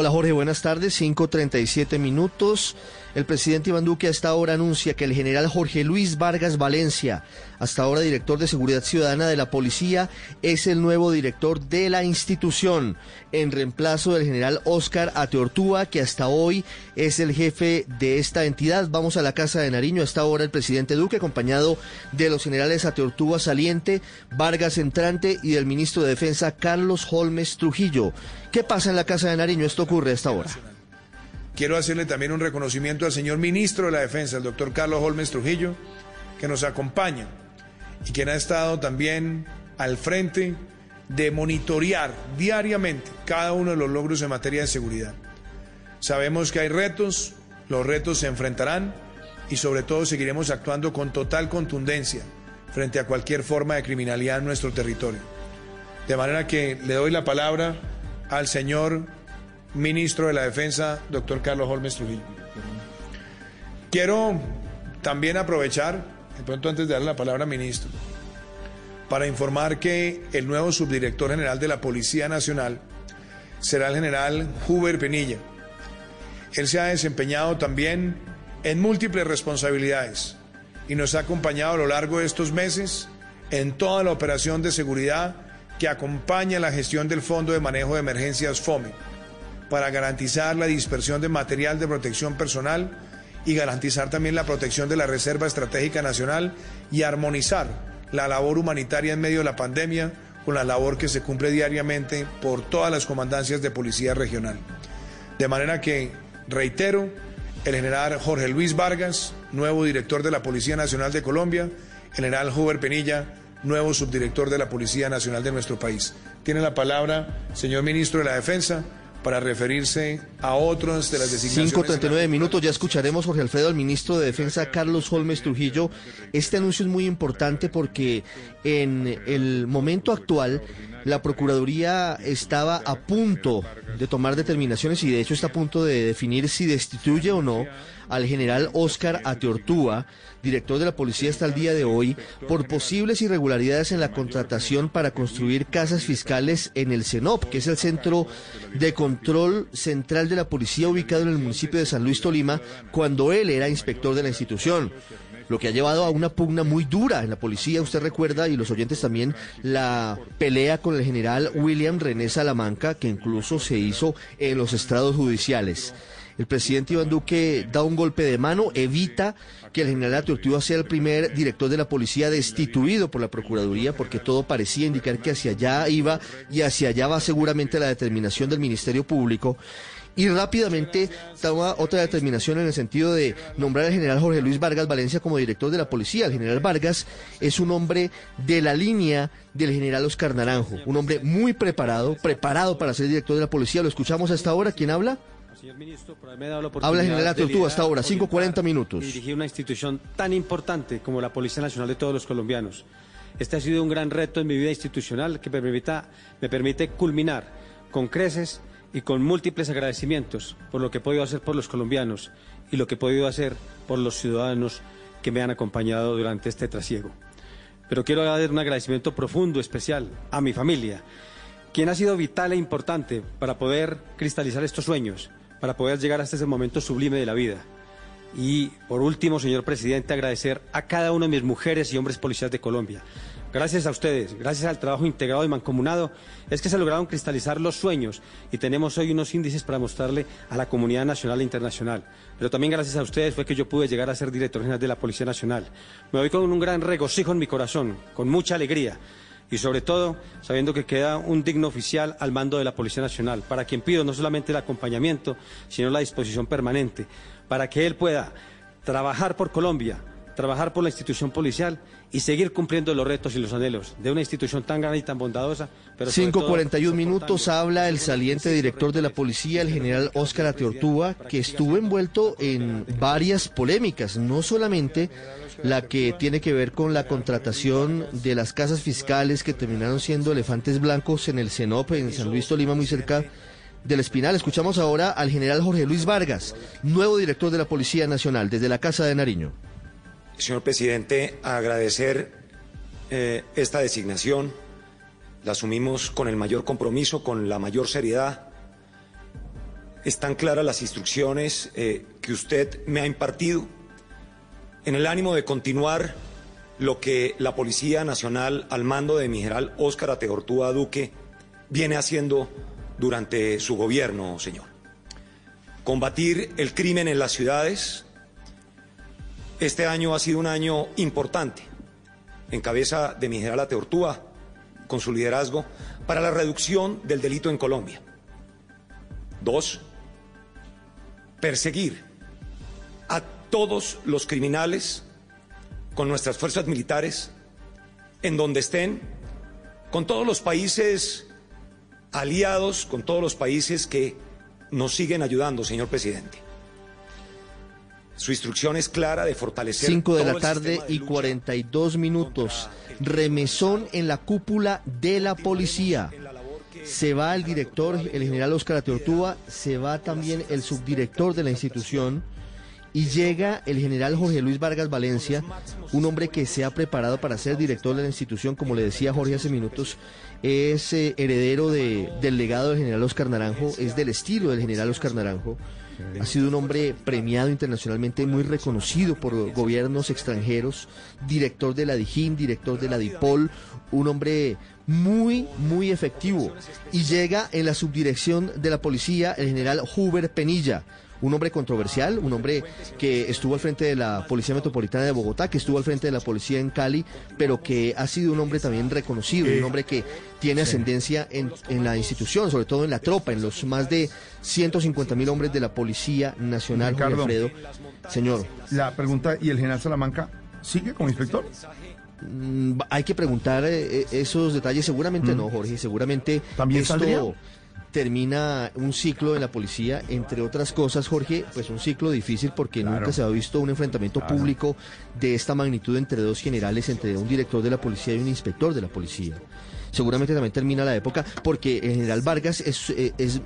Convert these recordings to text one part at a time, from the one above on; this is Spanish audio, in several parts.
Hola Jorge, buenas tardes. 5.37 minutos. El presidente Iván Duque hasta ahora anuncia que el general Jorge Luis Vargas Valencia, hasta ahora director de Seguridad Ciudadana de la Policía, es el nuevo director de la institución, en reemplazo del general Oscar Ateortúa, que hasta hoy es el jefe de esta entidad. Vamos a la Casa de Nariño. Hasta ahora el presidente Duque, acompañado de los generales Ateortúa Saliente, Vargas Entrante y del ministro de Defensa Carlos Holmes Trujillo. ¿Qué pasa en la Casa de Nariño? Esto ocurre hasta ahora. Quiero hacerle también un reconocimiento al señor ministro de la Defensa, el doctor Carlos Holmes Trujillo, que nos acompaña y quien ha estado también al frente de monitorear diariamente cada uno de los logros en materia de seguridad. Sabemos que hay retos, los retos se enfrentarán y sobre todo seguiremos actuando con total contundencia frente a cualquier forma de criminalidad en nuestro territorio. De manera que le doy la palabra al señor ministro de la Defensa, doctor Carlos Holmes Trujillo. Quiero también aprovechar, de pronto antes de darle la palabra al ministro, para informar que el nuevo subdirector general de la Policía Nacional será el general Huber Penilla. Él se ha desempeñado también en múltiples responsabilidades y nos ha acompañado a lo largo de estos meses en toda la operación de seguridad que acompaña la gestión del Fondo de Manejo de Emergencias FOME para garantizar la dispersión de material de protección personal y garantizar también la protección de la Reserva Estratégica Nacional y armonizar la labor humanitaria en medio de la pandemia con la labor que se cumple diariamente por todas las comandancias de policía regional. De manera que, reitero, el general Jorge Luis Vargas, nuevo director de la Policía Nacional de Colombia, general Huber Penilla, nuevo subdirector de la Policía Nacional de nuestro país. Tiene la palabra, señor ministro de la Defensa, para referirse a otros de las designaciones. 5.39 minutos, ya escucharemos, Jorge Alfredo, al ministro de Defensa, Carlos Holmes Trujillo. Este anuncio es muy importante porque en el momento actual la Procuraduría estaba a punto de tomar determinaciones y de hecho está a punto de definir si destituye o no al general Oscar Ateortúa, director de la policía hasta el día de hoy, por posibles irregularidades en la contratación para construir casas fiscales en el CENOP, que es el Centro de Control Central de la Policía ubicado en el municipio de San Luis Tolima, cuando él era inspector de la institución lo que ha llevado a una pugna muy dura en la policía. Usted recuerda, y los oyentes también, la pelea con el general William René Salamanca, que incluso se hizo en los estrados judiciales. El presidente Iván Duque da un golpe de mano, evita que el general Atortúa sea el primer director de la policía destituido por la Procuraduría, porque todo parecía indicar que hacia allá iba y hacia allá va seguramente la determinación del Ministerio Público y rápidamente toma otra determinación en el sentido de nombrar al general Jorge Luis Vargas Valencia como director de la policía. El general Vargas es un hombre de la línea del general Oscar Naranjo, un hombre muy preparado, preparado para ser director de la policía. Lo escuchamos hasta ahora. ¿Quién habla? Señor ministro, Habla el general Tortuga hasta ahora, 5.40 minutos. Dirigir una institución tan importante como la Policía Nacional de todos los colombianos. Este ha sido un gran reto en mi vida institucional que me, permita, me permite culminar con creces y con múltiples agradecimientos por lo que he podido hacer por los colombianos y lo que he podido hacer por los ciudadanos que me han acompañado durante este trasiego. Pero quiero dar un agradecimiento profundo, especial, a mi familia, quien ha sido vital e importante para poder cristalizar estos sueños, para poder llegar hasta ese momento sublime de la vida. Y por último, señor presidente, agradecer a cada una de mis mujeres y hombres policiales de Colombia, Gracias a ustedes, gracias al trabajo integrado y mancomunado, es que se lograron cristalizar los sueños y tenemos hoy unos índices para mostrarle a la comunidad nacional e internacional. Pero también gracias a ustedes fue que yo pude llegar a ser director general de la Policía Nacional. Me voy con un gran regocijo en mi corazón, con mucha alegría y sobre todo sabiendo que queda un digno oficial al mando de la Policía Nacional, para quien pido no solamente el acompañamiento, sino la disposición permanente, para que él pueda trabajar por Colombia, trabajar por la institución policial y seguir cumpliendo los retos y los anhelos de una institución tan grande y tan bondadosa. 5.41 minutos habla el saliente director de la policía, el general Óscar Ateortúa, que estuvo envuelto en varias polémicas, no solamente la que tiene que ver con la contratación de las casas fiscales que terminaron siendo elefantes blancos en el CENOP, en San Luis Tolima, muy cerca del Espinal. Escuchamos ahora al general Jorge Luis Vargas, nuevo director de la Policía Nacional, desde la Casa de Nariño. Señor presidente, agradecer eh, esta designación. La asumimos con el mayor compromiso, con la mayor seriedad. están claras las instrucciones eh, que usted me ha impartido en el ánimo de continuar lo que la Policía Nacional al mando de mi general Óscar Ateortúa Duque viene haciendo durante su gobierno, señor. Combatir el crimen en las ciudades. Este año ha sido un año importante en cabeza de mi general Ateortúa, con su liderazgo, para la reducción del delito en Colombia. Dos, perseguir a todos los criminales con nuestras fuerzas militares en donde estén, con todos los países aliados, con todos los países que nos siguen ayudando, señor presidente. Su instrucción es clara de fortalecer. 5 de la tarde y 42 minutos. Remesón en la cúpula de la policía. Se va el director, el general Oscar Ateortúa, se va también el subdirector de la institución y llega el general Jorge Luis Vargas Valencia, un hombre que se ha preparado para ser director de la institución, como le decía Jorge hace minutos, es eh, heredero de, del legado del general Oscar Naranjo, es del estilo del general Oscar Naranjo. Ha sido un hombre premiado internacionalmente, muy reconocido por gobiernos extranjeros, director de la DIJÍN, director de la DIPOL, un hombre muy, muy efectivo. Y llega en la subdirección de la policía el general Huber Penilla, un hombre controversial, un hombre que estuvo al frente de la Policía Metropolitana de Bogotá, que estuvo al frente de la policía en Cali, pero que ha sido un hombre también reconocido, un hombre que tiene ascendencia en, en, la institución, sobre todo en la tropa, en los más de 150 mil hombres de la Policía Nacional, Ricardo, Alfredo. Señor. La pregunta, ¿y el general Salamanca sigue como inspector? Mm, hay que preguntar eh, esos detalles, seguramente no, Jorge, seguramente ¿También esto saldría? Termina un ciclo en la policía, entre otras cosas, Jorge, pues un ciclo difícil porque Claro. nunca se ha visto un enfrentamiento Claro. público de esta magnitud entre dos generales, entre un director de la policía y un inspector de la policía. Seguramente también termina la época porque el general Vargas es, eh, es,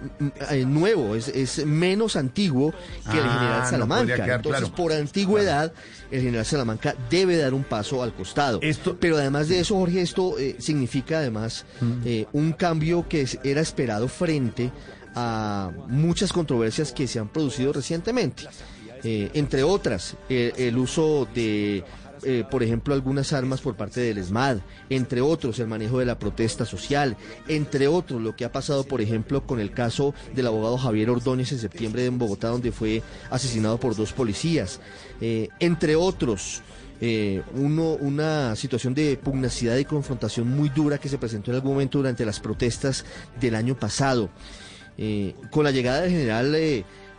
eh, nuevo, es, es menos antiguo que el Ah, general no Salamanca. quedar Entonces, claro. por antigüedad, el general Salamanca debe dar un paso al costado. Esto- Pero además de eso, Jorge, esto eh, significa además eh, un cambio que era esperado frente a muchas controversias que se han producido recientemente. Eh, entre otras, el uso de, eh, por ejemplo, algunas armas por parte del ESMAD, entre otros, el manejo de la protesta social, entre otros, lo que ha pasado, por ejemplo, con el caso del abogado Javier Ordóñez en septiembre en Bogotá, donde fue asesinado por dos policías, eh, entre otros. eh, una situación de pugnacidad y confrontación muy dura que se presentó en algún momento durante las protestas del año pasado. Con la llegada del general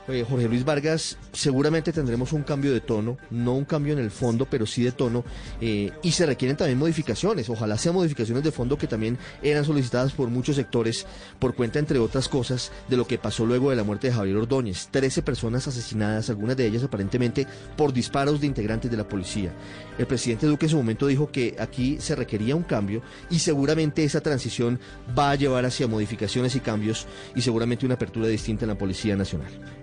eh, Jorge Luis Vargas, seguramente tendremos un cambio de tono, no un cambio en el fondo, pero sí de tono, eh, y se requieren también modificaciones, ojalá sean modificaciones de fondo que también eran solicitadas por muchos sectores, por cuenta, entre otras cosas, de lo que pasó luego de la muerte de Javier Ordóñez. Trece personas asesinadas, algunas de ellas aparentemente por disparos de integrantes de la policía. El presidente Duque en su momento dijo que aquí se requería un cambio y seguramente esa transición va a llevar hacia modificaciones y cambios y seguramente una apertura distinta en la Policía Nacional.